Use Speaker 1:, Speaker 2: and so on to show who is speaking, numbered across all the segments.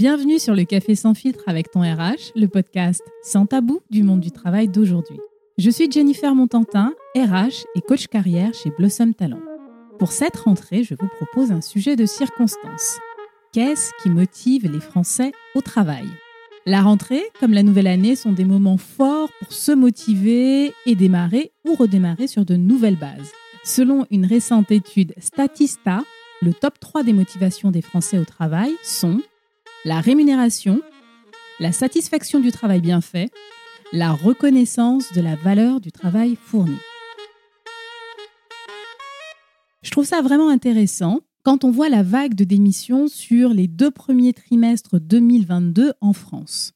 Speaker 1: Bienvenue sur le Café sans filtre avec ton RH, le podcast sans tabou du monde du travail d'aujourd'hui. Je suis Jennifer Montantin, RH et coach carrière chez Blossom Talent. Pour cette rentrée, je vous propose un sujet de circonstance. Qu'est-ce qui motive les Français au travail? La rentrée, comme la nouvelle année, sont des moments forts pour se motiver et démarrer ou redémarrer sur de nouvelles bases. Selon une récente étude Statista, le top 3 des motivations des Français au travail sont la rémunération, la satisfaction du travail bien fait, la reconnaissance de la valeur du travail fourni. Je trouve ça vraiment intéressant quand on voit la vague de démissions sur les deux premiers trimestres 2022 en France.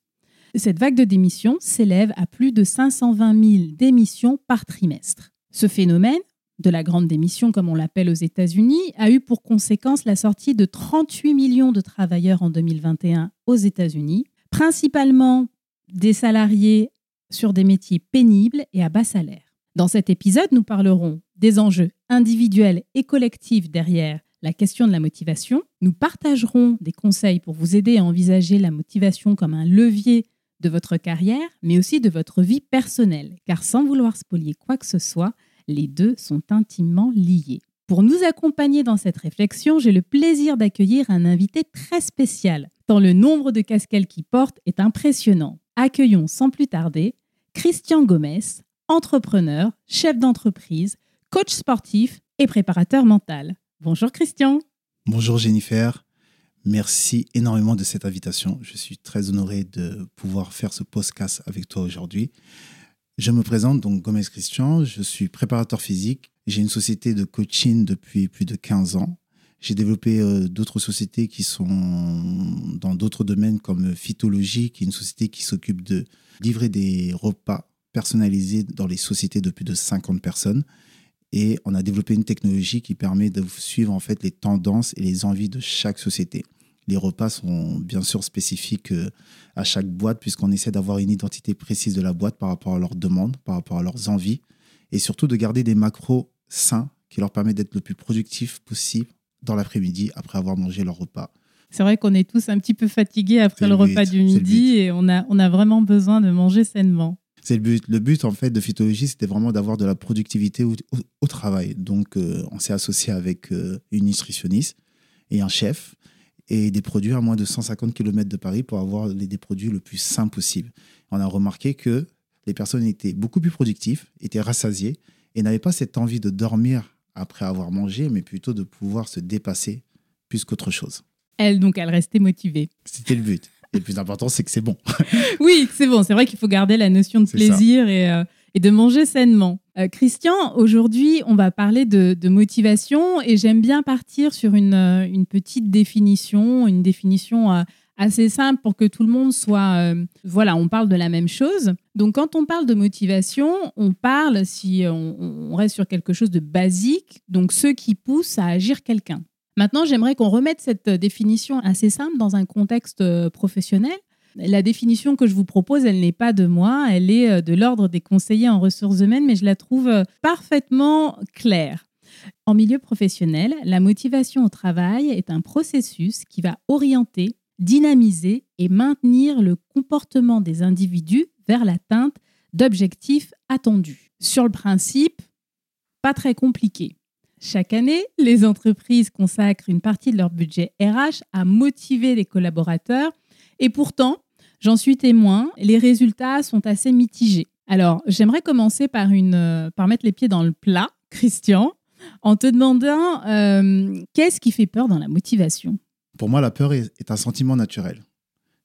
Speaker 1: Cette vague de démissions s'élève à plus de 520 000 démissions par trimestre. Ce phénomène, de la grande démission comme on l'appelle aux États-Unis, a eu pour conséquence la sortie de 38 millions de travailleurs en 2021 aux États-Unis, principalement des salariés sur des métiers pénibles et à bas salaire. Dans cet épisode, nous parlerons des enjeux individuels et collectifs derrière la question de la motivation. Nous partagerons des conseils pour vous aider à envisager la motivation comme un levier de votre carrière, mais aussi de votre vie personnelle, car sans vouloir spolier quoi que ce soit, les deux sont intimement liés. Pour nous accompagner dans cette réflexion, j'ai le plaisir d'accueillir un invité très spécial, tant le nombre de casquettes qu'il porte est impressionnant. Accueillons sans plus tarder Christian Gomez, entrepreneur, chef d'entreprise, coach sportif et préparateur mental. Bonjour Christian.
Speaker 2: Bonjour Jennifer. Merci énormément de cette invitation. Je suis très honoré de pouvoir faire ce podcast avec toi aujourd'hui. Je me présente donc Gomez Christian, je suis préparateur physique. J'ai une société de coaching depuis plus de 15 ans. J'ai développé euh, d'autres sociétés qui sont dans d'autres domaines comme Phytologie, qui est une société qui s'occupe de livrer des repas personnalisés dans les sociétés de plus de 50 personnes. Et on a développé une technologie qui permet de suivre en fait les tendances et les envies de chaque société. Les repas sont bien sûr spécifiques euh, à chaque boîte puisqu'on essaie d'avoir une identité précise de la boîte par rapport à leurs demandes, par rapport à leurs envies et surtout de garder des macros sains qui leur permettent d'être le plus productif possible dans l'après-midi après avoir mangé leur repas.
Speaker 1: C'est vrai qu'on est tous un petit peu fatigués après le, repas du midi et on a, on a vraiment besoin de manger sainement.
Speaker 2: C'est le but. Le but, en fait, de Phytologie, c'était vraiment d'avoir de la productivité au, travail. Donc, euh, on s'est associé avec euh, une nutritionniste et un chef et des produits à moins de 150 km de Paris pour avoir les, des produits le plus sains possible. On a remarqué que les personnes étaient beaucoup plus productives, étaient rassasiées et n'avaient pas cette envie de dormir après avoir mangé, mais plutôt de pouvoir se dépasser plus qu'autre chose.
Speaker 1: Elle, donc, elle restait motivée.
Speaker 2: C'était le but. Et le plus important, c'est que c'est bon.
Speaker 1: oui, c'est bon. C'est vrai qu'il faut garder la notion de plaisir et, euh, et de manger sainement. Euh, Christian, aujourd'hui, on va parler de, motivation et j'aime bien partir sur une, euh, petite définition, une définition euh, assez simple pour que tout le monde soit... voilà, on parle de la même chose. Donc quand on parle de motivation, on parle, si on, on reste sur quelque chose de basique, donc ceux qui poussent à agir quelqu'un. Maintenant, j'aimerais qu'on remette cette définition assez simple dans un contexte professionnel. La définition que je vous propose, elle n'est pas de moi, elle est euh, de l'ordre des conseillers en ressources humaines, mais je la trouve euh, parfaitement claire. En milieu professionnel, la motivation au travail est un processus qui va orienter, dynamiser et maintenir le comportement des individus vers l'atteinte d'objectifs attendus. Sur le principe, pas très compliqué. Chaque année, les entreprises consacrent une partie de leur budget RH à motiver les collaborateurs et pourtant, J'en suis témoin, les résultats sont assez mitigés. Alors, j'aimerais commencer par, euh, mettre les pieds dans le plat, Christian, en te demandant euh, qu'est-ce qui fait peur dans la motivation?
Speaker 2: Pour moi, la peur est, un sentiment naturel.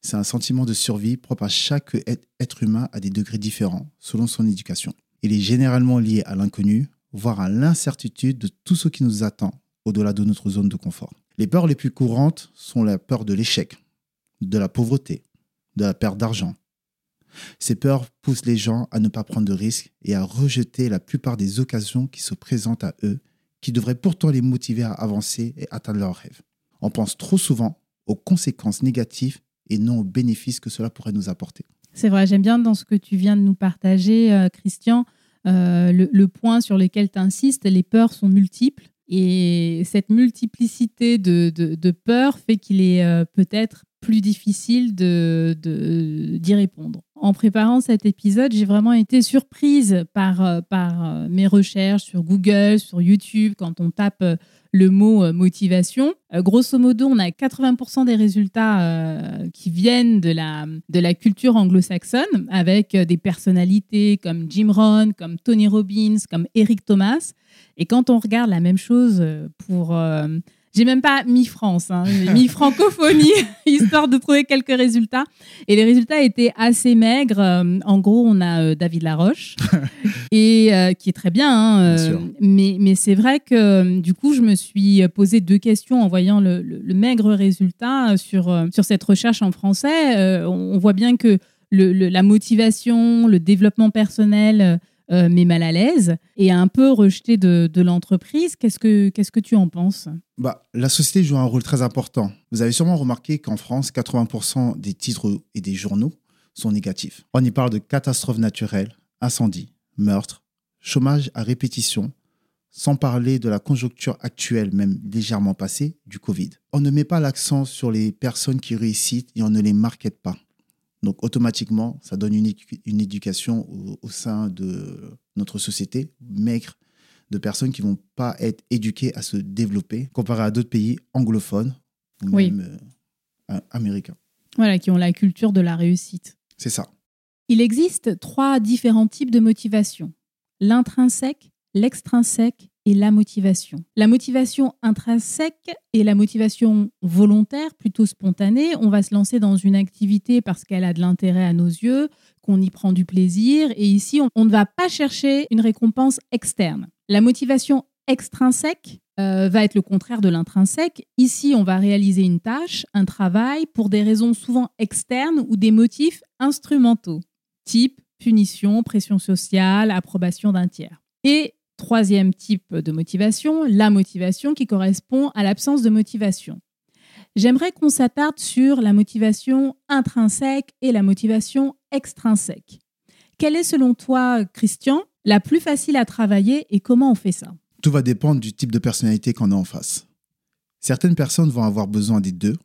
Speaker 2: C'est un sentiment de survie propre à chaque être humain à des degrés différents, selon son éducation. Il est généralement lié à l'inconnu, voire à l'incertitude de tout ce qui nous attend au-delà de notre zone de confort. Les peurs les plus courantes sont la peur de l'échec, de la pauvreté, de la perte d'argent. Ces peurs poussent les gens à ne pas prendre de risques et à rejeter la plupart des occasions qui se présentent à eux, qui devraient pourtant les motiver à avancer et atteindre leurs rêves. On pense trop souvent aux conséquences négatives et non aux bénéfices que cela pourrait nous apporter.
Speaker 1: C'est vrai, j'aime bien dans ce que tu viens de nous partager, euh, Christian, euh, le, point sur lequel tu insistes, les peurs sont multiples. Et cette multiplicité de, peurs fait qu'il est euh, peut-être plus difficile de, d'y répondre. En préparant cet épisode, j'ai vraiment été surprise par, euh, par euh, mes recherches sur Google, sur YouTube, quand on tape euh, le mot motivation. grosso modo, on a 80% des résultats qui viennent de la, de la culture anglo-saxonne, avec des personnalités comme Jim Rohn, comme Tony Robbins, comme Eric Thomas. Et quand on regarde la même chose pour j'ai même pas mis France, hein. j'ai mis francophonie, histoire de trouver quelques résultats. Et les résultats étaient assez maigres. Euh, en gros, on a euh, David Laroche, et, euh, qui est très bien. Hein, mais mais c'est vrai que du coup, je me suis posé deux questions en voyant le, maigre résultat sur, sur cette recherche en français. on voit bien que le, la motivation, le développement personnel mais mal à l'aise et un peu rejeté de, l'entreprise. Qu'est-ce que, qu'est-ce que tu en penses?
Speaker 2: Bah, La société joue un rôle très important. Vous avez sûrement remarqué qu'en France, 80% des titres et des journaux sont négatifs. On y parle de catastrophes naturelles, incendies, meurtres, chômage à répétition, sans parler de la conjoncture actuelle, même légèrement passée, du Covid. On ne met pas l'accent sur les personnes qui réussissent et on ne les market pas. Donc automatiquement, ça donne une, une éducation au, sein de notre société maigre de personnes qui vont pas être éduquées à se développer comparé à d'autres pays anglophones ou même euh, américains.
Speaker 1: Voilà, qui ont la culture de la réussite.
Speaker 2: C'est ça.
Speaker 1: Il existe trois différents types de motivation. L'intrinsèque, l'extrinsèque et la motivation. La motivation intrinsèque et la motivation volontaire, plutôt spontanée. On va se lancer dans une activité parce qu'elle a de l'intérêt à nos yeux, qu'on y prend du plaisir. Et ici, on, ne va pas chercher une récompense externe. La motivation extrinsèque euh, va être le contraire de l'intrinsèque. Ici, on va réaliser une tâche, un travail, pour des raisons souvent externes ou des motifs instrumentaux, type punition, pression sociale, approbation d'un tiers. Et Troisième type de motivation, la motivation qui correspond à l'absence de motivation. J'aimerais qu'on s'attarde sur la motivation intrinsèque et la motivation extrinsèque. Quelle est selon toi, Christian, la plus facile à travailler et comment on fait ça?
Speaker 2: Tout va dépendre du type de personnalité qu'on a en face. Certaines personnes vont avoir besoin des deux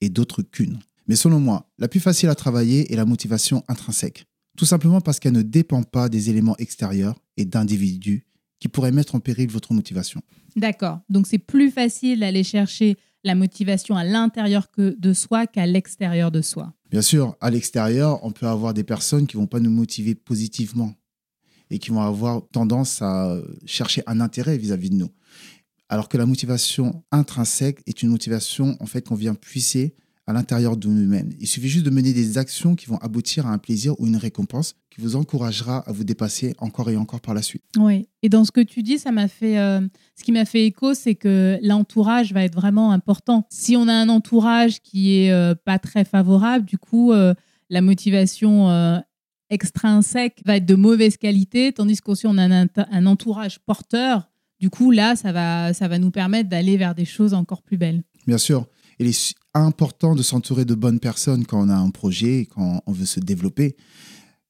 Speaker 2: et d'autres qu'une. Mais selon moi, la plus facile à travailler est la motivation intrinsèque. Tout simplement parce qu'elle ne dépend pas des éléments extérieurs et d'individus qui pourrait mettre en péril votre motivation.
Speaker 1: D'accord. Donc c'est plus facile d'aller chercher la motivation à l'intérieur que de soi qu'à l'extérieur de soi.
Speaker 2: Bien sûr, à l'extérieur, on peut avoir des personnes qui vont pas nous motiver positivement et qui vont avoir tendance à chercher un intérêt vis-à-vis -vis de nous. Alors que la motivation intrinsèque est une motivation en fait qu'on vient puiser à l'intérieur de nous-mêmes. Il suffit juste de mener des actions qui vont aboutir à un plaisir ou une récompense qui vous encouragera à vous dépasser encore et encore par la suite.
Speaker 1: Oui, et dans ce que tu dis, ça m'a fait, euh, ce qui m'a fait écho, c'est que l'entourage va être vraiment important. Si on a un entourage qui est euh, pas très favorable, du coup, euh, la motivation extrinsèque va être de mauvaise qualité, tandis qu'aussi on a un, un, entourage porteur. Du coup, là, ça va, ça va nous permettre d'aller vers des choses encore plus belles.
Speaker 2: Bien sûr il est important de s'entourer de bonnes personnes quand on a un projet, quand on veut se développer.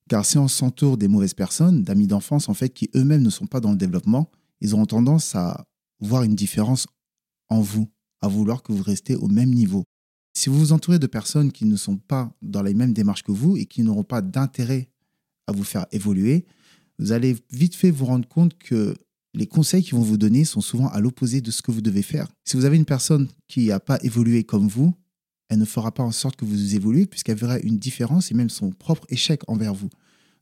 Speaker 2: Car si on s'entoure des mauvaises personnes, d'amis d'enfance, en fait, qui eux-mêmes ne sont pas dans le développement, ils auront tendance à voir une différence en vous, à vouloir que vous restez au même niveau. Si vous vous entourez de personnes qui ne sont pas dans les mêmes démarches que vous et qui n'auront pas d'intérêt à vous faire évoluer, vous allez vite fait vous rendre compte que les conseils qu'ils vont vous donner sont souvent à l'opposé de ce que vous devez faire. Si vous avez une personne qui n'a pas évolué comme vous, elle ne fera pas en sorte que vous évoluez puisqu'elle verra une différence et même son propre échec envers vous.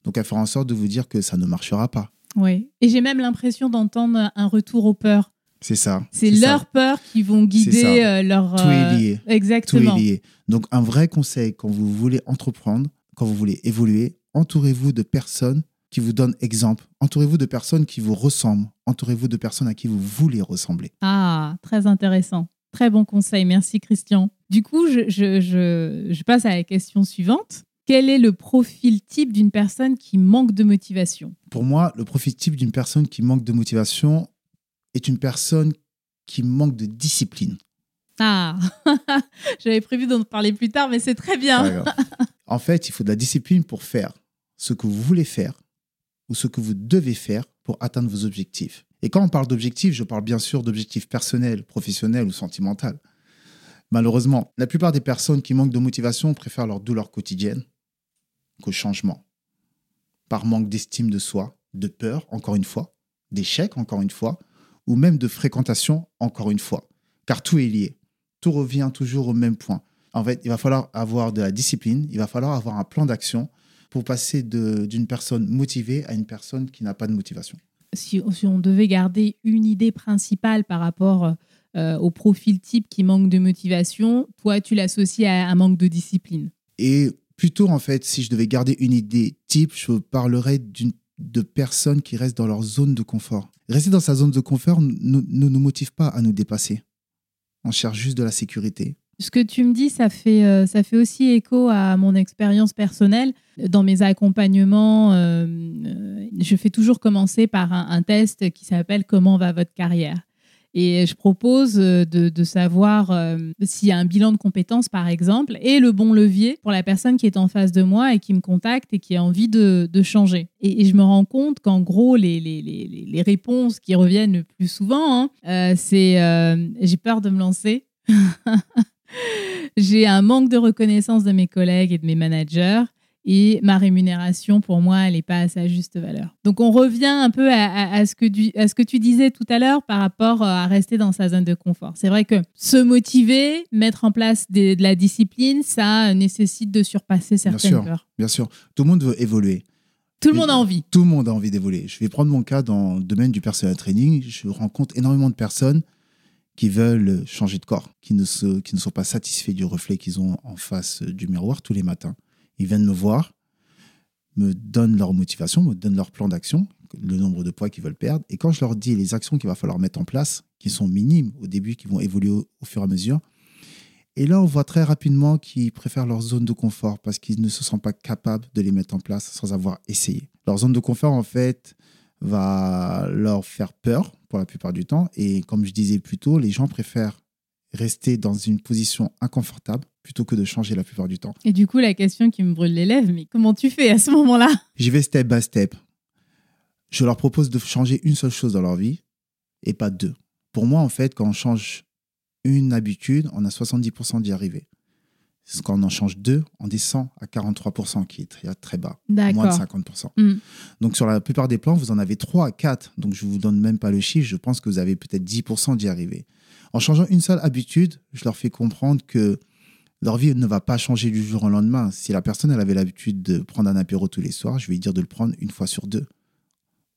Speaker 2: Donc elle fera en sorte de vous dire que ça ne marchera pas.
Speaker 1: Oui, et j'ai même l'impression d'entendre un retour aux peurs.
Speaker 2: C'est ça.
Speaker 1: C'est leurs peurs qui vont guider euh, leur.
Speaker 2: Tout est lié.
Speaker 1: Euh, exactement.
Speaker 2: Tout est lié. Donc un vrai conseil quand vous voulez entreprendre, quand vous voulez évoluer, entourez-vous de personnes qui vous donne exemple. Entourez-vous de personnes qui vous ressemblent. Entourez-vous de personnes à qui vous voulez ressembler.
Speaker 1: Ah, très intéressant. Très bon conseil. Merci, Christian. Du coup, je, je, je, passe à la question suivante. Quel est le profil type d'une personne qui manque de motivation?
Speaker 2: Pour moi, le profil type d'une personne qui manque de motivation est une personne qui manque de discipline.
Speaker 1: Ah, j'avais prévu d'en parler plus tard, mais c'est très bien.
Speaker 2: en fait, il faut de la discipline pour faire ce que vous voulez faire ou ce que vous devez faire pour atteindre vos objectifs. Et quand on parle d'objectifs, je parle bien sûr d'objectifs personnels, professionnels ou sentimentaux. Malheureusement, la plupart des personnes qui manquent de motivation préfèrent leur douleur quotidienne qu'au changement. Par manque d'estime de soi, de peur, encore une fois, d'échec, encore une fois, ou même de fréquentation, encore une fois. Car tout est lié. Tout revient toujours au même point. En fait, il va falloir avoir de la discipline, il va falloir avoir un plan d'action pour passer d'une personne motivée à une personne qui n'a pas de motivation.
Speaker 1: Si, on devait garder une idée principale par rapport euh, au profil type qui manque de motivation, toi, tu l'associes à un manque de discipline.
Speaker 2: Et plutôt, en fait, si je devais garder une idée type, je parlerais de personnes qui restent dans leur zone de confort. Rester dans sa zone de confort ne nous motive pas à nous dépasser. On cherche juste de la sécurité.
Speaker 1: Ce que tu me dis, ça fait, euh, ça fait aussi écho à mon expérience personnelle. Dans mes accompagnements, euh, euh, je fais toujours commencer par un test qui s'appelle Comment va votre carrière? Et je propose de, savoir euh, s'il y a un bilan de compétences, par exemple, et le bon levier pour la personne qui est en face de moi et qui me contacte et qui a envie de, changer. Et, je me rends compte qu'en gros, les, les, les, réponses qui reviennent le plus souvent, hein, c'est j'ai peur de me lancer. j'ai un manque de reconnaissance de mes collègues et de mes managers et ma rémunération, pour moi, elle n'est pas à sa juste valeur. Donc, on revient un peu à, ce, que tu, à ce que tu disais tout à l'heure par rapport euh, à rester dans sa zone de confort. C'est vrai que se motiver, mettre en place de la discipline, ça nécessite de surpasser certaines
Speaker 2: bien sûr,
Speaker 1: peurs.
Speaker 2: Bien sûr, tout le monde veut évoluer.
Speaker 1: Tout le monde a envie.
Speaker 2: Tout le monde a envie d'évoluer. Je vais prendre mon cas dans le domaine du personal training. Je rencontre énormément de personnes qui veulent changer de corps, qui ne, sont pas satisfaits du reflet qu'ils ont en face du miroir tous les matins. Ils viennent me voir, me donnent leur motivation, me donnent leur plan d'action, le nombre de poids qu'ils veulent perdre. Et quand je leur dis les actions qu'il va falloir mettre en place, qui sont minimes au début, qui vont évoluer au, fur et à mesure, et là, on voit très rapidement qu'ils préfèrent leur zone de confort parce qu'ils ne se sentent pas capables de les mettre en place sans avoir essayé. Leur zone de confort, en fait, va leur faire peur pour la plupart du temps. Et comme je disais plus tôt, les gens préfèrent rester dans une position inconfortable plutôt que de changer la plupart du temps.
Speaker 1: Et du coup, la question qui me brûle les lèvres, mais comment tu fais à ce moment-là?
Speaker 2: J'y vais step by step. Je leur propose de changer une seule chose dans leur vie et pas deux. Pour moi, en fait, quand on change une habitude, on a 70% d'y arriver. Quand on en change deux, on descend à 43%, qui est très, très bas, moins de 50%. Hmm. Donc sur la plupart des plans, vous en avez 3 à 4. Donc je ne vous donne même pas le chiffre, je pense que vous avez peut-être 10% d'y arriver. En changeant une seule habitude, je leur fais comprendre que leur vie ne va pas changer du jour au lendemain. Si la personne elle avait l'habitude de prendre un apéro tous les soirs, je vais lui dire de le prendre une fois sur deux.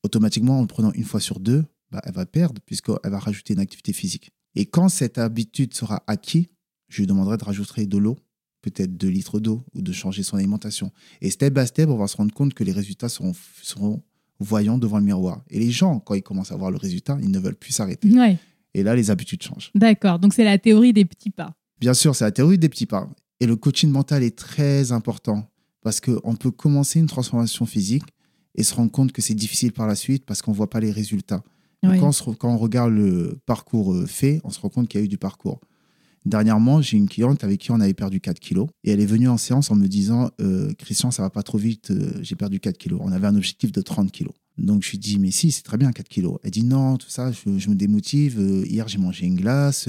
Speaker 2: Automatiquement, en le prenant une fois sur deux, bah, elle va perdre puisqu'elle va rajouter une activité physique. Et quand cette habitude sera acquise, je lui demanderai de rajouter de l'eau, peut-être 2 litres d'eau, ou de changer son alimentation. Et step by step, on va se rendre compte que les résultats seront, seront voyants devant le miroir. Et les gens, quand ils commencent à voir le résultat, ils ne veulent plus s'arrêter. Et là, les habitudes changent.
Speaker 1: D'accord, donc c'est la théorie des petits pas.
Speaker 2: Bien sûr, c'est la théorie des petits pas. Et le coaching mental est très important parce qu'on peut commencer une transformation physique et se rendre compte que c'est difficile par la suite parce qu'on ne voit pas les résultats. Quand, on regarde le parcours euh, fait, on se rend compte qu'il y a eu du parcours. Dernièrement, j'ai une cliente avec qui on avait perdu 4 kilos et elle est venue en séance en me disant euh, Christian, ça va pas trop vite, euh, j'ai perdu 4 kilos. On avait un objectif de 30 kilos. Donc je lui dis, mais si, c'est très bien, 4 kilos. Elle dit, non, tout ça, je, me démotive. Euh, hier, j'ai mangé une glace.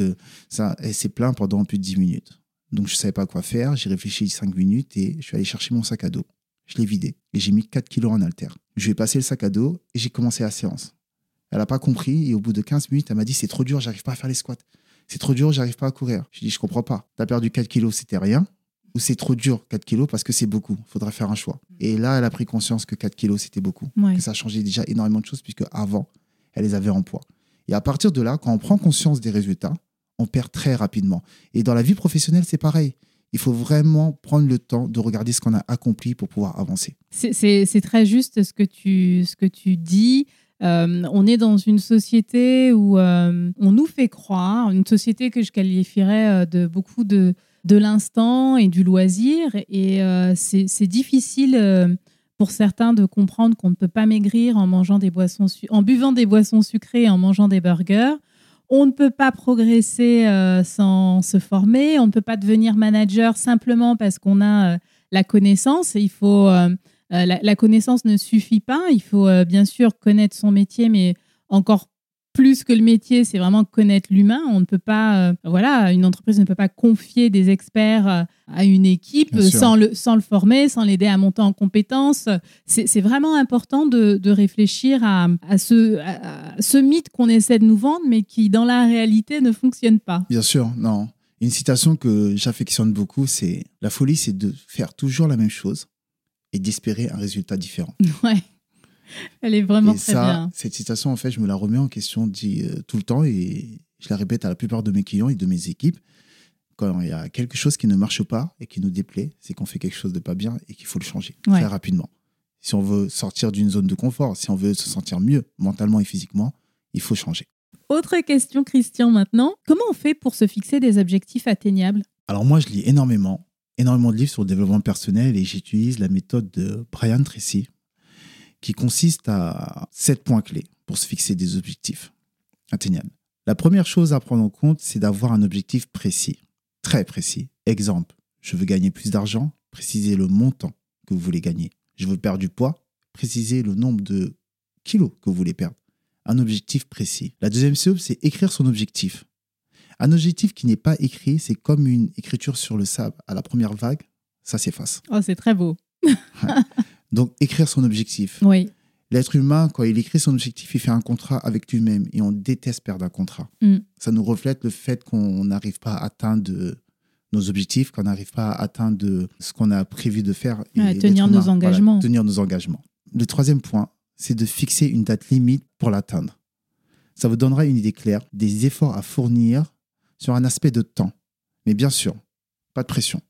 Speaker 2: Ça, elle s'est plainte pendant plus de 10 minutes. Donc je ne savais pas quoi faire. J'ai réfléchi 5 minutes et je suis allé chercher mon sac à dos. Je l'ai vidé et j'ai mis 4 kilos en halter. Je lui ai passé le sac à dos et j'ai commencé la séance. Elle n'a pas compris et au bout de 15 minutes, elle m'a dit, c'est trop dur, j'arrive pas à faire les squats. C'est trop dur, j'arrive pas à courir. Je dit, je comprends pas. Tu as perdu 4 kilos, c'était rien ou c'est trop dur 4 kilos parce que c'est beaucoup. Il faudra faire un choix. Et là, elle a pris conscience que 4 kilos, c'était beaucoup. Que ça changeait déjà énormément de choses puisque avant, elle les avait en poids. Et à partir de là, quand on prend conscience des résultats, on perd très rapidement. Et dans la vie professionnelle, c'est pareil. Il faut vraiment prendre le temps de regarder ce qu'on a accompli pour pouvoir avancer.
Speaker 1: C'est très juste ce que tu, ce que tu dis. Euh, on est dans une société où euh, on nous fait croire, une société que je qualifierais euh, de beaucoup de, de l'instant et du loisir. Et c'est difficile pour certains de comprendre qu'on ne peut pas maigrir en, mangeant des boissons en buvant des boissons sucrées et en mangeant des burgers. On ne peut pas progresser sans se former. On ne peut pas devenir manager simplement parce qu'on a la connaissance. Il faut, la, connaissance ne suffit pas. Il faut bien sûr connaître son métier, mais encore plus que le métier, c'est vraiment connaître l'humain. On ne peut pas, euh, voilà, une entreprise ne peut pas confier des experts euh, à une équipe sans le, sans le former, sans l'aider à monter en compétences. C'est vraiment important de, de réfléchir à, à, ce, ce mythe qu'on essaie de nous vendre, mais qui dans la réalité ne fonctionne pas.
Speaker 2: Bien sûr, non. Une citation que j'affectionne beaucoup, c'est La folie, c'est de faire toujours la même chose et d'espérer un résultat différent.
Speaker 1: Ouais. Elle est vraiment très ça, bien.
Speaker 2: Cette citation, en fait, je me la remets en question dit, euh, tout le temps et je la répète à la plupart de mes clients et de mes équipes. Quand il y a quelque chose qui ne marche pas et qui nous déplaît, c'est qu'on fait quelque chose de pas bien et qu'il faut le changer très rapidement. Si on veut sortir d'une zone de confort, si on veut se sentir mieux mentalement et physiquement, il faut changer.
Speaker 1: Autre question, Christian, maintenant. Comment on fait pour se fixer des objectifs atteignables?
Speaker 2: Alors moi, je lis énormément, énormément de livres sur le développement personnel et j'utilise la méthode de Brian Tracy, qui consiste à sept points clés pour se fixer des objectifs atteignables. La première chose à prendre en compte, c'est d'avoir un objectif précis, très précis. Exemple, je veux gagner plus d'argent, précisez le montant que vous voulez gagner. Je veux perdre du poids, précisez le nombre de kilos que vous voulez perdre. Un objectif précis. La deuxième chose, c'est écrire son objectif. Un objectif qui n'est pas écrit, c'est comme une écriture sur le sable. À la première vague, ça s'efface.
Speaker 1: Oh, c'est très beau.
Speaker 2: Donc, écrire son objectif.
Speaker 1: Oui.
Speaker 2: L'être humain, quand il écrit son objectif, il fait un contrat avec lui-même et on déteste perdre un contrat. Mm. Ça nous reflète le fait qu'on n'arrive pas à atteindre nos objectifs, qu'on n'arrive pas à atteindre ce qu'on a prévu de faire.
Speaker 1: et tenir nos engagements.
Speaker 2: tenir nos engagements. Le troisième point, c'est de fixer une date limite pour l'atteindre. Ça vous donnera une idée claire des efforts à fournir sur un aspect de temps. Mais bien sûr, pas de pression.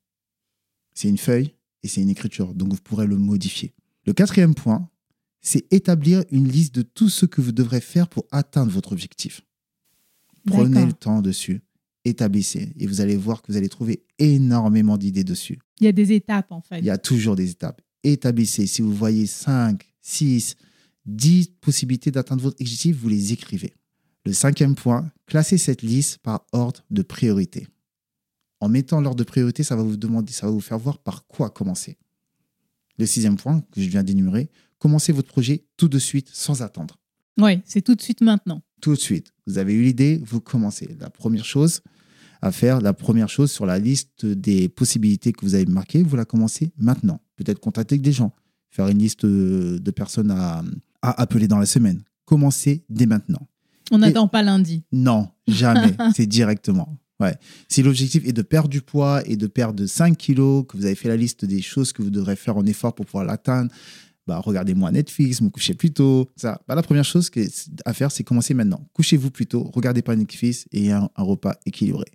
Speaker 2: C'est une feuille, et c'est une écriture, donc vous pourrez le modifier. Le quatrième point, c'est établir une liste de tout ce que vous devrez faire pour atteindre votre objectif. Prenez le temps dessus, établissez, et vous allez voir que vous allez trouver énormément d'idées dessus.
Speaker 1: Il y a des étapes en fait.
Speaker 2: Il y a toujours des étapes. Établissez. Si vous voyez 5, 6, 10 possibilités d'atteindre votre objectif, vous les écrivez. Le cinquième point, classez cette liste par ordre de priorité. En mettant l'ordre de priorité, ça va vous demander, ça va vous faire voir par quoi commencer. Le sixième point que je viens d'énumérer, commencez votre projet tout de suite sans attendre.
Speaker 1: Oui, c'est tout de suite maintenant.
Speaker 2: Tout de suite. Vous avez eu l'idée, vous commencez. La première chose à faire, la première chose sur la liste des possibilités que vous avez marquées, vous la commencez maintenant. Peut-être contacter des gens, faire une liste de personnes à, appeler dans la semaine. Commencez dès maintenant.
Speaker 1: On n'attend pas lundi.
Speaker 2: Non, jamais. c'est directement. Ouais. Si l'objectif est de perdre du poids et de perdre 5 kilos, que vous avez fait la liste des choses que vous devrez faire en effort pour pouvoir l'atteindre, bah, regardez moi Netflix, me couchez plus tôt. Ça, bah, la première chose à faire, c'est commencer maintenant. Couchez-vous plus tôt, regardez pas Netflix et un, un repas équilibré.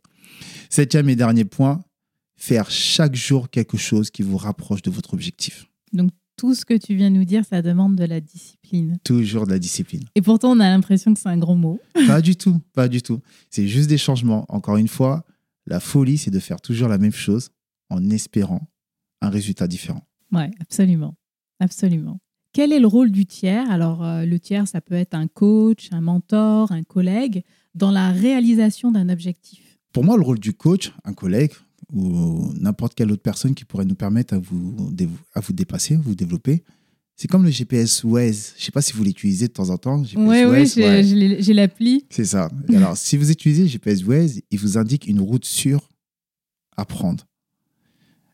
Speaker 2: Septième et dernier point, faire chaque jour quelque chose qui vous rapproche de votre objectif.
Speaker 1: Donc, tout ce que tu viens de nous dire, ça demande de la discipline.
Speaker 2: Toujours de la discipline.
Speaker 1: Et pourtant, on a l'impression que c'est un gros mot.
Speaker 2: Pas du tout, pas du tout. C'est juste des changements. Encore une fois, la folie, c'est de faire toujours la même chose en espérant un résultat différent.
Speaker 1: Oui, absolument. Absolument. Quel est le rôle du tiers? Alors, euh, le tiers, ça peut être un coach, un mentor, un collègue, dans la réalisation d'un objectif.
Speaker 2: Pour moi, le rôle du coach, un collègue, ou n'importe quelle autre personne qui pourrait nous permettre à vous, à vous dépasser, vous développer. C'est comme le GPS Waze. Je ne sais pas si vous l'utilisez de temps en temps.
Speaker 1: Oui, oui, j'ai l'appli.
Speaker 2: C'est ça. Alors, si vous utilisez GPS Waze, il vous indique une route sûre à prendre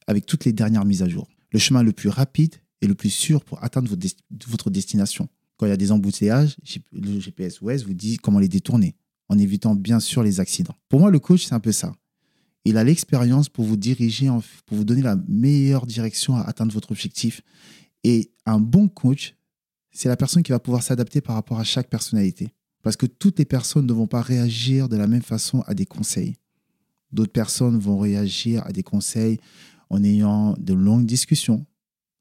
Speaker 2: avec toutes les dernières mises à jour. Le chemin le plus rapide et le plus sûr pour atteindre votre destination. Quand il y a des embouteillages, le GPS Waze vous dit comment les détourner en évitant bien sûr les accidents. Pour moi, le coach, c'est un peu ça. Il a l'expérience pour vous diriger, pour vous donner la meilleure direction à atteindre votre objectif. Et un bon coach, c'est la personne qui va pouvoir s'adapter par rapport à chaque personnalité. Parce que toutes les personnes ne vont pas réagir de la même façon à des conseils. D'autres personnes vont réagir à des conseils en ayant de longues discussions.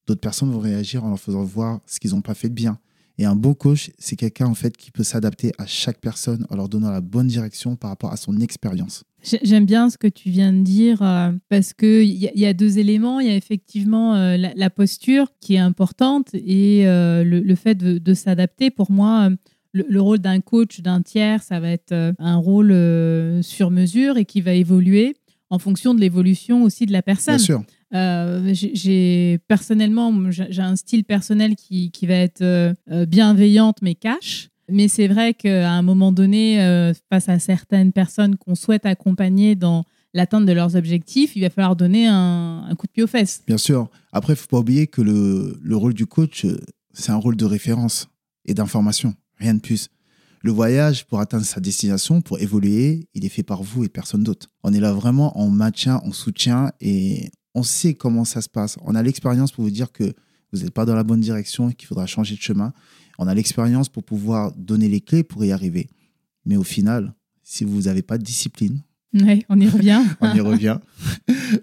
Speaker 2: D'autres personnes vont réagir en leur faisant voir ce qu'ils n'ont pas fait de bien. Et un bon coach, c'est quelqu'un en fait qui peut s'adapter à chaque personne en leur donnant la bonne direction par rapport à son expérience.
Speaker 1: J'aime bien ce que tu viens de dire euh, parce qu'il y, y, a deux éléments. Il y a effectivement euh, la, posture qui est importante et euh, le, fait de, s'adapter. Pour moi, le, rôle d'un coach, d'un tiers, ça va être un rôle sur mesure et qui va évoluer en fonction de l'évolution aussi de la personne.
Speaker 2: Bien sûr.
Speaker 1: j'ai personnellement, j'ai un style personnel qui, qui va être bienveillante mais cash. Mais c'est vrai qu'à un moment donné, euh, face à certaines personnes qu'on souhaite accompagner dans l'atteinte de leurs objectifs, il va falloir donner un, coup de pied aux fesses.
Speaker 2: Bien sûr. Après, il ne faut pas oublier que le, le rôle du coach, euh, c'est un rôle de référence et d'information, rien de plus. Le voyage pour atteindre sa destination, pour évoluer, il est fait par vous et personne d'autre. On est là vraiment en maintien, en soutien et on sait comment ça se passe. On a l'expérience pour vous dire que vous n'êtes pas dans la bonne direction et qu'il faudra changer de chemin. On a l'expérience pour pouvoir donner les clés pour y arriver. Mais au final, si vous n'avez pas de discipline,
Speaker 1: on y revient.
Speaker 2: on y revient.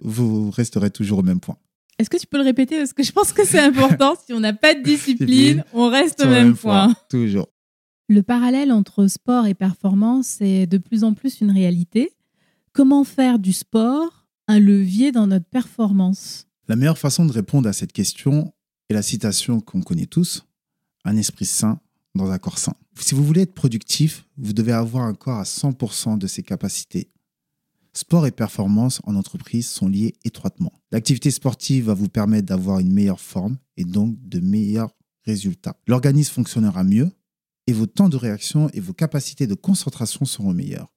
Speaker 2: vous resterez toujours au même point.
Speaker 1: Est-ce que tu peux le répéter? Parce que je pense que c'est important. si on n'a pas de discipline, on reste au même, point.
Speaker 2: Toujours.
Speaker 1: Le parallèle entre sport et performance est de plus en plus une réalité. Comment faire du sport un levier dans notre performance?
Speaker 2: La meilleure façon de répondre à cette question est la citation qu'on connaît tous un esprit sain dans un corps sain. Si vous voulez être productif, vous devez avoir un corps à 100% de ses capacités. Sport et performance en entreprise sont liés étroitement. L'activité sportive va vous permettre d'avoir une meilleure forme et donc de meilleurs résultats. L'organisme fonctionnera mieux et vos temps de réaction et vos capacités de concentration seront meilleurs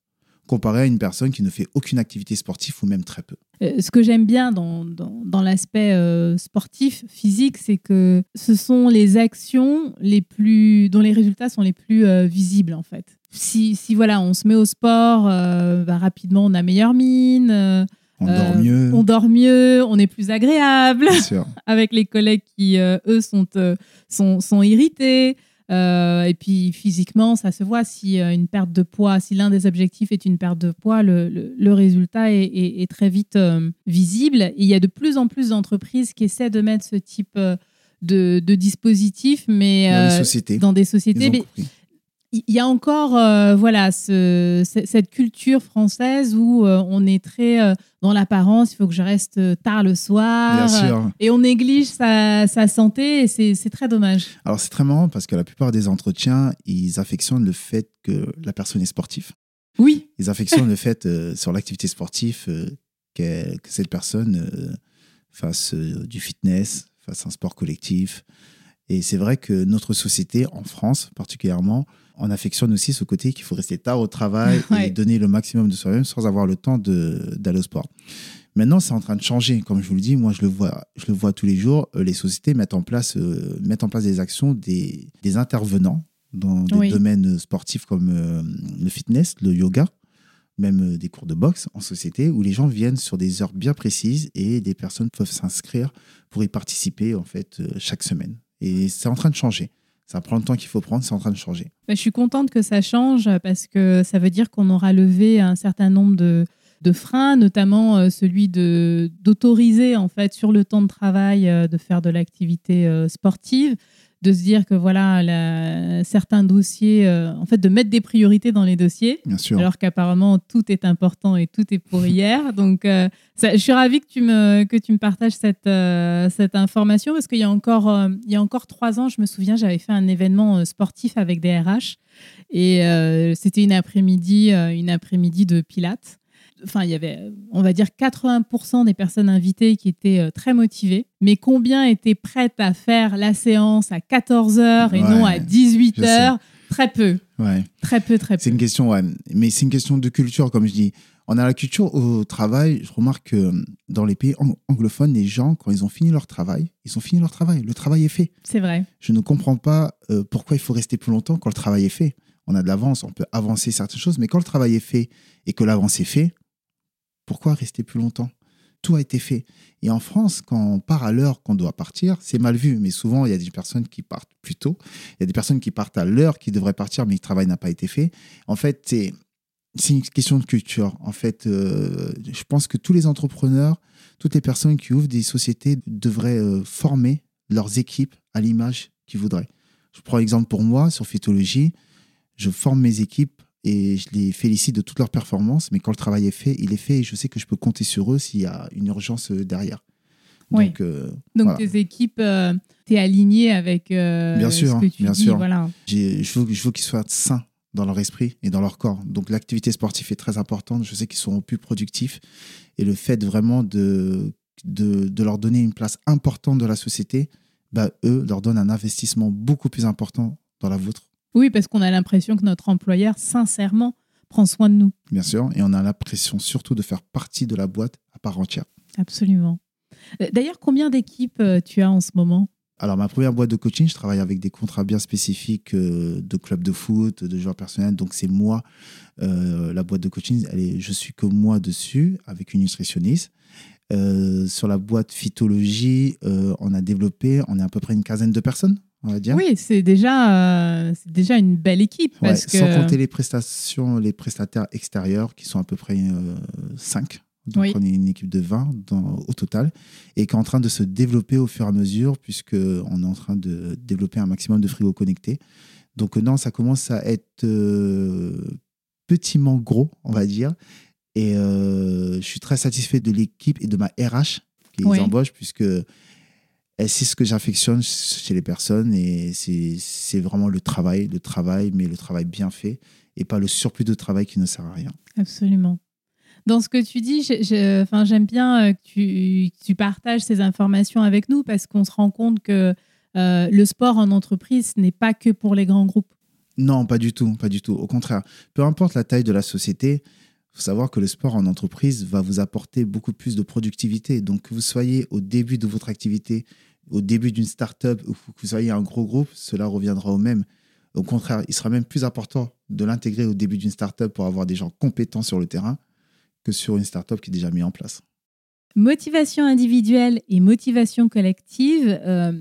Speaker 2: comparé à une personne qui ne fait aucune activité sportive ou même très peu.
Speaker 1: Euh, ce que j'aime bien dans, dans, l'aspect euh, sportif, physique, c'est que ce sont les actions les plus, dont les résultats sont les plus euh, visibles en fait. Si, si, voilà, on se met au sport, bah, rapidement on a meilleure mine.
Speaker 2: on dort mieux.
Speaker 1: On dort mieux, on est plus agréable avec les collègues qui, eux, sont, sont, sont irrités. Euh, et puis physiquement, ça se voit si euh, une perte de poids, si l'un des objectifs est une perte de poids, le, le, résultat est, est, très vite euh, visible. il y a de plus en plus d'entreprises qui essaient de mettre ce type de, de dispositif, mais
Speaker 2: dans des sociétés.
Speaker 1: Dans des sociétés il y a encore euh, voilà cette culture française où euh, on est très euh, dans l'apparence, il faut que je reste tard le soir. et on néglige sa, santé et c'est très dommage.
Speaker 2: Alors c'est très marrant parce que la plupart des entretiens, ils affectionnent le fait que la personne est sportive.
Speaker 1: Oui.
Speaker 2: Ils affectionnent le fait sur l'activité sportive que, que, cette personne fasse du fitness, fasse un sport collectif. Et c'est vrai que notre société, en France particulièrement, on affectionne aussi ce côté qu'il faut rester tard au travail et donner le maximum de soi-même sans avoir le temps d'aller au sport. Maintenant, c'est en train de changer. Comme je vous le dis, moi, je le vois, je le vois tous les jours. Euh, les sociétés mettent en place, euh, mettent en place des actions, des, des intervenants dans des domaines sportifs comme euh, le fitness, le yoga, même des cours de boxe en société, où les gens viennent sur des heures bien précises et des personnes peuvent s'inscrire pour y participer en fait chaque semaine. Et c'est en train de changer. Ça prend le temps qu'il faut prendre, c'est en train de changer.
Speaker 1: Bah, je suis contente que ça change parce que ça veut dire qu'on aura levé un certain nombre de, de freins, notamment euh, celui d'autoriser en fait sur le temps de travail euh, de faire de l'activité euh, sportive de se dire que voilà, certains dossiers, euh, en fait, de mettre des priorités dans les dossiers.
Speaker 2: Bien sûr.
Speaker 1: Alors qu'apparemment, tout est important et tout est pour hier. Donc, euh, je suis ravie que tu me, que tu me partages cette, euh, cette information parce qu'il y, a encore, il y a encore trois ans, je me souviens, j'avais fait un événement sportif avec des RH et c'était une après-midi, une après-midi de Pilates enfin, il y avait, on va dire, 80% des personnes invitées qui étaient euh, très motivées. Mais combien étaient prêtes à faire la séance à 14h et non à 18h Très peu.
Speaker 2: Ouais.
Speaker 1: Très peu, très peu.
Speaker 2: C'est une question, ouais. Mais c'est une question de culture, comme je dis. On a la culture au travail. Je remarque que dans les pays anglophones, les gens, quand ils ont fini leur travail, ils ont fini leur travail. Le travail est fait.
Speaker 1: C'est vrai.
Speaker 2: Je ne comprends pas euh, pourquoi il faut rester plus longtemps quand le travail est fait. On a de l'avance, on peut avancer certaines choses, mais quand le travail est fait et que l'avance est fait, pourquoi rester plus longtemps? Tout a été fait. Et en France, quand on part à l'heure qu'on doit partir, c'est mal vu. Mais souvent, il y a des personnes qui partent plus tôt. Il y a des personnes qui partent à l'heure qui devraient partir, mais le travail n'a pas été fait. En fait, c'est une question de culture. En fait, euh, je pense que tous les entrepreneurs, toutes les personnes qui ouvrent des sociétés devraient euh, former leurs équipes à l'image qu'ils voudraient. Je prends l'exemple pour moi sur Phytologie. Je forme mes équipes et je les félicite de toutes leurs performances. Mais quand le travail est fait, il est fait et je sais que je peux compter sur eux s'il y a une urgence euh, derrière.
Speaker 1: Donc, euh, Donc tes équipes, euh, tu es aligné avec
Speaker 2: bien sûr,
Speaker 1: ce que tu
Speaker 2: bien
Speaker 1: dis,
Speaker 2: sûr.
Speaker 1: Voilà.
Speaker 2: Je veux, je veux qu'ils soient sains dans leur esprit et dans leur corps. Donc l'activité sportive est très importante. Je sais qu'ils seront plus productifs. Et le fait vraiment de, de, de, leur donner une place importante dans la société, bah, eux leur donnent un investissement beaucoup plus important dans la vôtre
Speaker 1: Oui, parce qu'on a l'impression que notre employeur, sincèrement, prend soin de nous.
Speaker 2: Bien sûr, et on a l'impression surtout de faire partie de la boîte à part entière.
Speaker 1: Absolument. Euh, d'ailleurs, combien d'équipes euh, tu as en ce moment?
Speaker 2: Alors, ma première boîte de coaching, je travaille avec des contrats bien spécifiques euh, de clubs de foot, de joueurs personnels. Donc, c'est moi, la boîte de coaching, elle est, je suis que moi dessus, avec une nutritionniste. sur la boîte phytologie, on a développé, on est à peu près une quinzaine de personnes on va dire.
Speaker 1: Oui, c'est déjà, euh, c'est déjà une belle équipe. Parce que...
Speaker 2: Sans compter les prestations, les prestataires extérieurs qui sont à peu près 5. Euh, Donc on est une équipe de 20 dans, au total et qui est en train de se développer au fur et à mesure puisqu'on est en train de développer un maximum de frigos connectés. Donc non, ça commence à être euh, petitiment gros, on va dire. Et je suis très satisfait de l'équipe et de ma RH qui les embauche puisque c'est ce que j'affectionne chez les personnes et c'est vraiment le travail, le travail, mais le travail bien fait et pas le surplus de travail qui ne sert à rien.
Speaker 1: Absolument. Dans ce que tu dis, j'aime bien euh, que tu, partages ces informations avec nous parce qu'on se rend compte que euh, le sport en entreprise n'est pas que pour les grands groupes.
Speaker 2: Non, pas du tout, pas du tout. Au contraire, peu importe la taille de la société, faut savoir que le sport en entreprise va vous apporter beaucoup plus de productivité. Donc, que vous soyez au début de votre activité au début d'une startup ou que vous soyez un gros groupe, cela reviendra au même. Au contraire, il sera même plus important de l'intégrer au début d'une startup pour avoir des gens compétents sur le terrain que sur une startup qui est déjà mise en place.
Speaker 1: Motivation individuelle et motivation collective, euh,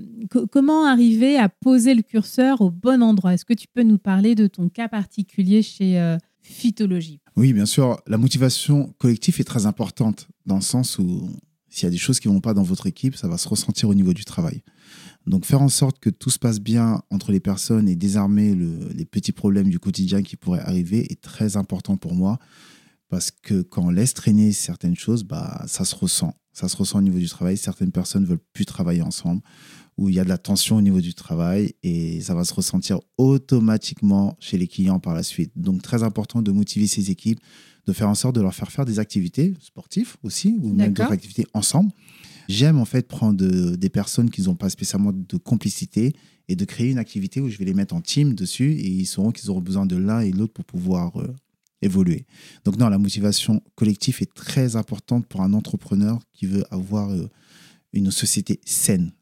Speaker 1: comment arriver à poser le curseur au bon endroit? Est-ce que tu peux nous parler de ton cas particulier chez euh, Phytologie
Speaker 2: Oui, bien sûr. La motivation collective est très importante dans le sens où s'il y a des choses qui ne vont pas dans votre équipe, ça va se ressentir au niveau du travail. Donc faire en sorte que tout se passe bien entre les personnes et désarmer les petits problèmes du quotidien qui pourraient arriver est très important pour moi. Parce que quand on laisse traîner certaines choses, bah, ça se ressent. Ça se ressent au niveau du travail. Certaines personnes ne veulent plus travailler ensemble, ou il y a de la tension au niveau du travail, et ça va se ressentir automatiquement chez les clients par la suite. Donc très important de motiver ces équipes, de faire en sorte de leur faire faire des activités sportives aussi, ou même d'autres activités ensemble. J'aime en fait prendre des personnes qui n'ont pas spécialement de complicité et de créer une activité où je vais les mettre en team dessus et ils sauront qu'ils auront besoin de l'un et l'autre pour pouvoir euh, évoluer. Donc non, la motivation collective est très importante pour un entrepreneur qui veut avoir euh, une société saine,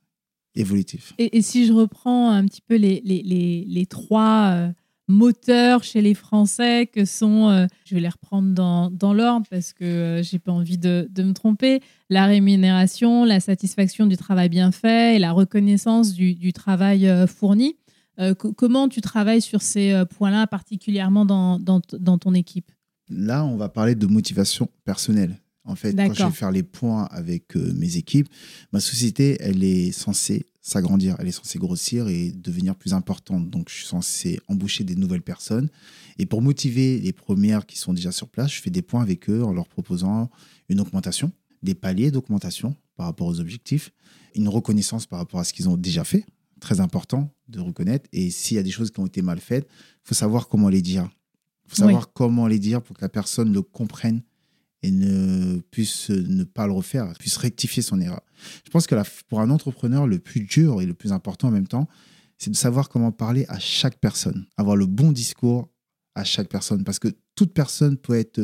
Speaker 2: évolutive.
Speaker 1: Et, si je reprends un petit peu les, les, les, les trois... Euh, moteurs chez les Français que sont, euh, je vais les reprendre dans, dans l'ordre parce que euh, j'ai pas envie de, de, me tromper, la rémunération, la satisfaction du travail bien fait et la reconnaissance du, du travail euh, fourni. comment tu travailles sur ces points-là, particulièrement dans, dans, dans, ton équipe?
Speaker 2: Là, on va parler de motivation personnelle. En fait, quand je vais faire les points avec mes équipes, ma société, elle est censée s'agrandir, elle est censée grossir et devenir plus importante. Donc, je suis censé embaucher des nouvelles personnes. Et pour motiver les premières qui sont déjà sur place, je fais des points avec eux en leur proposant une augmentation, des paliers d'augmentation par rapport aux objectifs, une reconnaissance par rapport à ce qu'ils ont déjà fait, très important de reconnaître. Et s'il y a des choses qui ont été mal faites, il faut savoir comment les dire. Il faut savoir comment les dire pour que la personne le comprenne et ne puisse ne pas le refaire, puisse rectifier son erreur. Je pense que pour un entrepreneur, le plus dur et le plus important en même temps, c'est de savoir comment parler à chaque personne, avoir le bon discours à chaque personne, parce que toute personne peut être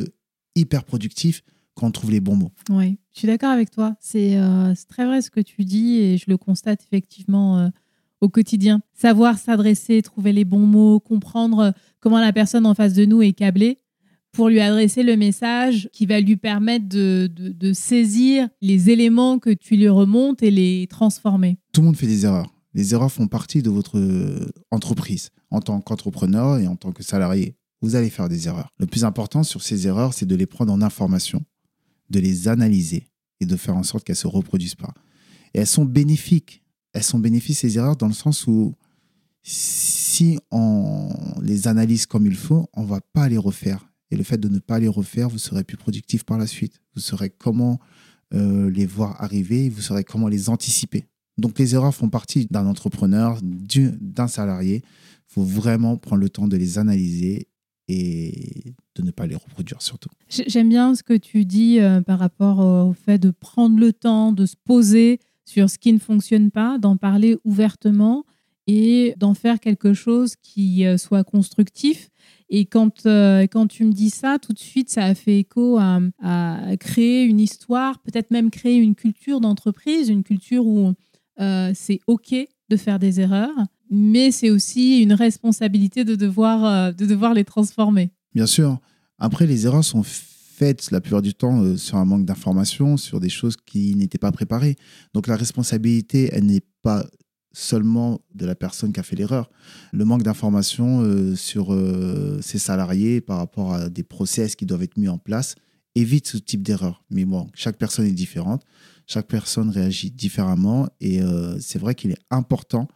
Speaker 2: hyper productive quand on trouve les bons mots.
Speaker 1: Oui, je suis d'accord avec toi. C'est euh, très vrai ce que tu dis et je le constate effectivement euh, au quotidien. Savoir s'adresser, trouver les bons mots, comprendre euh, comment la personne en face de nous est câblée, pour lui adresser le message qui va lui permettre de, de, saisir les éléments que tu lui remontes et les transformer.
Speaker 2: Tout le monde fait des erreurs. Les erreurs font partie de votre euh, entreprise. En tant qu'entrepreneur et en tant que salarié, vous allez faire des erreurs. Le plus important sur ces erreurs, c'est de les prendre en information, de les analyser et de faire en sorte qu'elles ne se reproduisent pas. Et elles sont bénéfiques. Elles sont bénéfiques, ces erreurs, dans le sens où si on les analyse comme il faut, on ne va pas les refaire et le fait de ne pas les refaire, vous serez plus productif par la suite. Vous saurez comment euh, les voir arriver, vous saurez comment les anticiper. Donc les erreurs font partie d'un entrepreneur, d'un salarié. Il faut vraiment prendre le temps de les analyser et de ne pas les reproduire surtout.
Speaker 1: J'aime bien ce que tu dis euh, par rapport au fait de prendre le temps, de se poser sur ce qui ne fonctionne pas, d'en parler ouvertement et d'en faire quelque chose qui euh, soit constructif. Et quand, euh, quand tu me dis ça, tout de suite, ça a fait écho à, créer une histoire, peut-être même créer une culture d'entreprise, une culture où euh, c'est OK de faire des erreurs, mais c'est aussi une responsabilité de devoir, de devoir les transformer.
Speaker 2: Bien sûr. Après, les erreurs sont faites la plupart du temps sur un manque d'information, sur des choses qui n'étaient pas préparées. Donc la responsabilité, elle n'est pas seulement de la personne qui a fait l'erreur. Le manque d'information euh, sur euh, ses salariés par rapport à des process qui doivent être mis en place évite ce type d'erreur. Mais bon, chaque personne est différente, chaque personne réagit différemment et euh, c'est vrai qu'il est important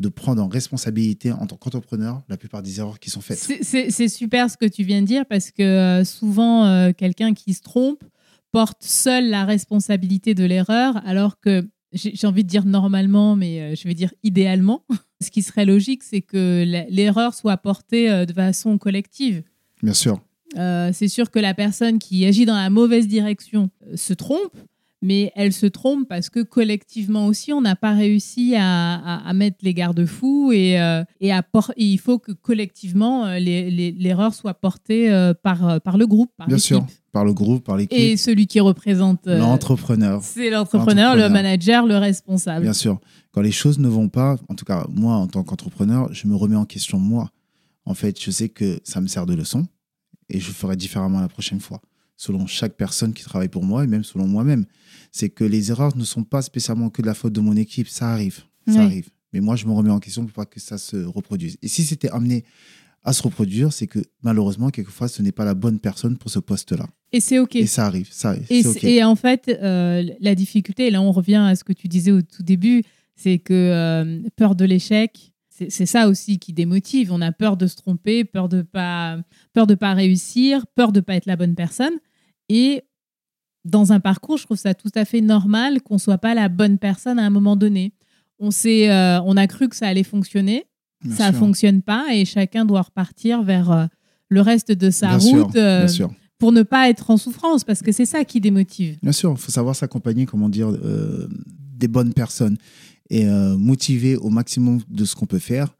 Speaker 2: de prendre en responsabilité en tant qu'entrepreneur la plupart des erreurs qui sont faites.
Speaker 1: C'est super ce que tu viens de dire parce que souvent, quelqu'un qui se trompe porte seul la responsabilité de l'erreur alors que j'ai envie de dire normalement, mais euh, je vais dire idéalement. Ce qui serait logique, c'est que l'erreur soit portée euh, de façon collective.
Speaker 2: Bien sûr.
Speaker 1: Euh, c'est sûr que la personne qui agit dans la mauvaise direction se trompe, mais elle se trompe parce que collectivement aussi, on n'a pas réussi à, mettre les garde-fous et, et, il faut que collectivement, l'erreur soit portée par, par le groupe, par
Speaker 2: Bien sûr par le groupe, par l'équipe.
Speaker 1: Et celui qui représente
Speaker 2: euh, l'entrepreneur.
Speaker 1: C'est l'entrepreneur, le manager, le responsable.
Speaker 2: Bien sûr. Quand les choses ne vont pas, en tout cas moi en tant qu'entrepreneur, je me remets en question moi. En fait, je sais que ça me sert de leçon et je ferai différemment la prochaine fois, selon chaque personne qui travaille pour moi et même selon moi-même. C'est que les erreurs ne sont pas spécialement que de la faute de mon équipe, ça arrive, ça arrive. Mais moi, je me remets en question pour pas que ça se reproduise. Et si c'était amené à se reproduire, c'est que malheureusement, quelquefois, ce n'est pas la bonne personne pour ce poste-là.
Speaker 1: Et c'est OK.
Speaker 2: Et ça arrive. Ça,
Speaker 1: et, et en fait, euh, la difficulté, et là on revient à ce que tu disais au tout début, c'est que euh, peur de l'échec, c'est ça aussi qui démotive. On a peur de se tromper, peur de pas, peur de pas réussir, peur de pas être la bonne personne. Et dans un parcours, je trouve ça tout à fait normal qu'on soit pas la bonne personne à un moment donné. On, sait, euh, on a cru que ça allait fonctionner, ça ne fonctionne pas et chacun doit repartir vers euh, le reste de sa route euh, pour ne pas être en souffrance parce que c'est ça qui démotive.
Speaker 2: Bien sûr, il faut savoir s'accompagner, comment dire, des bonnes personnes et motiver au maximum de ce qu'on peut faire,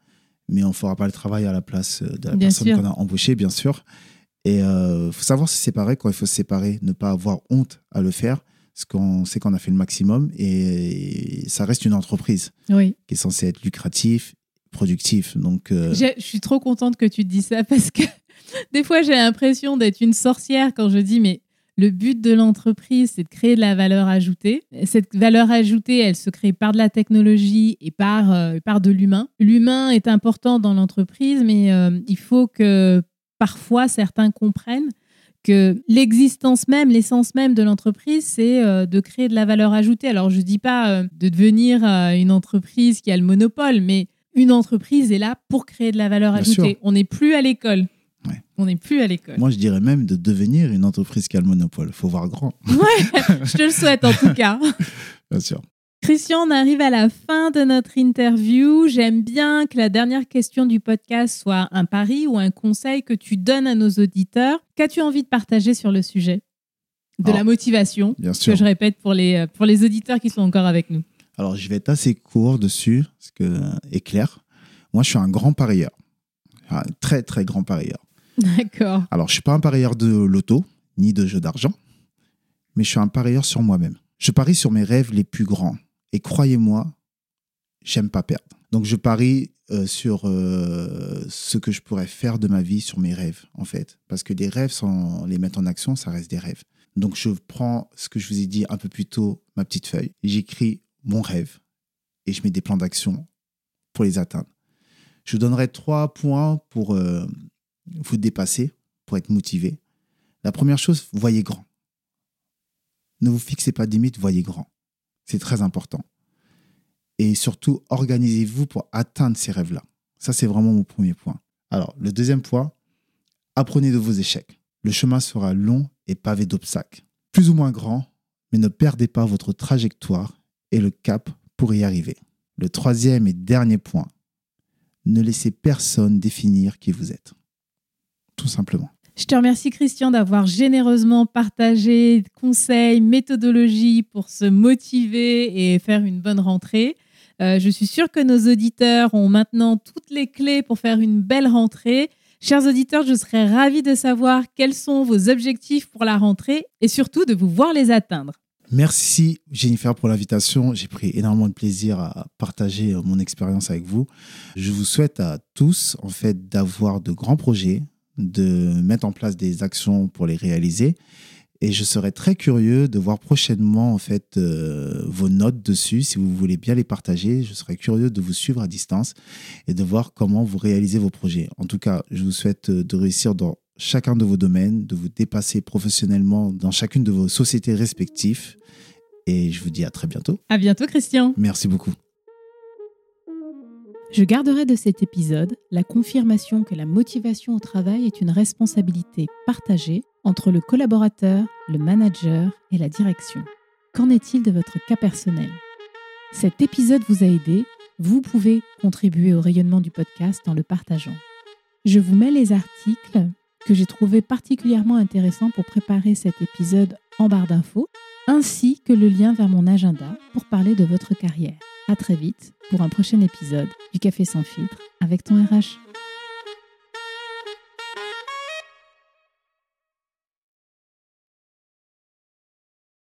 Speaker 2: mais on ne fera pas le travail à la place de la personne qu'on a embauchée, bien sûr. Et il faut savoir se séparer quand il faut se séparer, ne pas avoir honte à le faire parce qu'on sait qu'on a fait le maximum et ça reste une entreprise
Speaker 1: qui
Speaker 2: est censée être lucrative productif. Donc,
Speaker 1: euh, je suis trop contente que tu te dis ça parce que des fois, j'ai l'impression d'être une sorcière quand je dis, mais le but de l'entreprise, c'est de créer de la valeur ajoutée. Cette valeur ajoutée, elle se crée par de la technologie et par, euh, par de l'humain. L'humain est important dans l'entreprise, mais euh, il faut que parfois certains comprennent que l'existence même, l'essence même de l'entreprise, c'est de créer de la valeur ajoutée. Alors, je ne dis pas de devenir une entreprise qui a le monopole, mais une entreprise est là pour créer de la valeur ajoutée. On n'est plus à l'école. On n'est plus à l'école.
Speaker 2: Moi, je dirais même de devenir une entreprise qui a le monopole. Il faut voir grand.
Speaker 1: Ouais, je te le souhaite en tout cas.
Speaker 2: Bien sûr.
Speaker 1: Christian, on arrive à la fin de notre interview. J'aime bien que la dernière question du podcast soit un pari ou un conseil que tu donnes à nos auditeurs. Qu'as-tu envie de partager sur le sujet? De la motivation,
Speaker 2: bien sûr.
Speaker 1: que je répète pour les, pour les auditeurs qui sont encore avec nous.
Speaker 2: Alors, je vais être assez court dessus, ce que est clair. Moi, je suis un grand parieur. Un très, très grand parieur.
Speaker 1: D'accord.
Speaker 2: Alors, je ne suis pas un parieur de loto, ni de jeu d'argent, mais je suis un parieur sur moi-même. Je parie sur mes rêves les plus grands. Et croyez-moi, j'aime pas perdre. Donc, je parie euh, sur euh, ce que je pourrais faire de ma vie, sur mes rêves, en fait. Parce que des rêves, sans les mettre en action, ça reste des rêves. Donc, je prends ce que je vous ai dit un peu plus tôt, ma petite feuille. J'écris mon rêve et je mets des plans d'action pour les atteindre. Je vous donnerai trois points pour euh, vous dépasser, pour être motivé. La première chose, voyez grand. Ne vous fixez pas de limite, voyez grand. C'est très important. Et surtout, organisez-vous pour atteindre ces rêves-là. Ça, c'est vraiment mon premier point. Alors, le deuxième point, apprenez de vos échecs. Le chemin sera long et pavé d'obstacles. Plus ou moins grand, mais ne perdez pas votre trajectoire et le cap pour y arriver. Le troisième et dernier point, ne laissez personne définir qui vous êtes. Tout simplement.
Speaker 1: Je te remercie Christian d'avoir généreusement partagé conseils, méthodologies pour se motiver et faire une bonne rentrée. Euh, je suis sûre que nos auditeurs ont maintenant toutes les clés pour faire une belle rentrée. Chers auditeurs, je serais ravie de savoir quels sont vos objectifs pour la rentrée et surtout de vous voir les atteindre.
Speaker 2: Merci Jennifer pour l'invitation. J'ai pris énormément de plaisir à partager mon expérience avec vous. Je vous souhaite à tous en fait d'avoir de grands projets, de mettre en place des actions pour les réaliser. Et je serais très curieux de voir prochainement en fait euh, vos notes dessus. Si vous voulez bien les partager, je serais curieux de vous suivre à distance et de voir comment vous réalisez vos projets. En tout cas, je vous souhaite de réussir dans chacun de vos domaines, de vous dépasser professionnellement dans chacune de vos sociétés respectives. Et je vous dis à très bientôt.
Speaker 1: À bientôt, Christian.
Speaker 2: Merci beaucoup.
Speaker 1: Je garderai de cet épisode la confirmation que la motivation au travail est une responsabilité partagée entre le collaborateur, le manager et la direction. Qu'en est-il de votre cas personnel? Cet épisode vous a aidé, vous pouvez contribuer au rayonnement du podcast en le partageant. Je vous mets les articles que j'ai trouvés particulièrement intéressants pour préparer cet épisode en barre d'infos, ainsi que le lien vers mon agenda pour parler de votre carrière. À très vite pour un prochain épisode du Café sans filtre avec ton RH.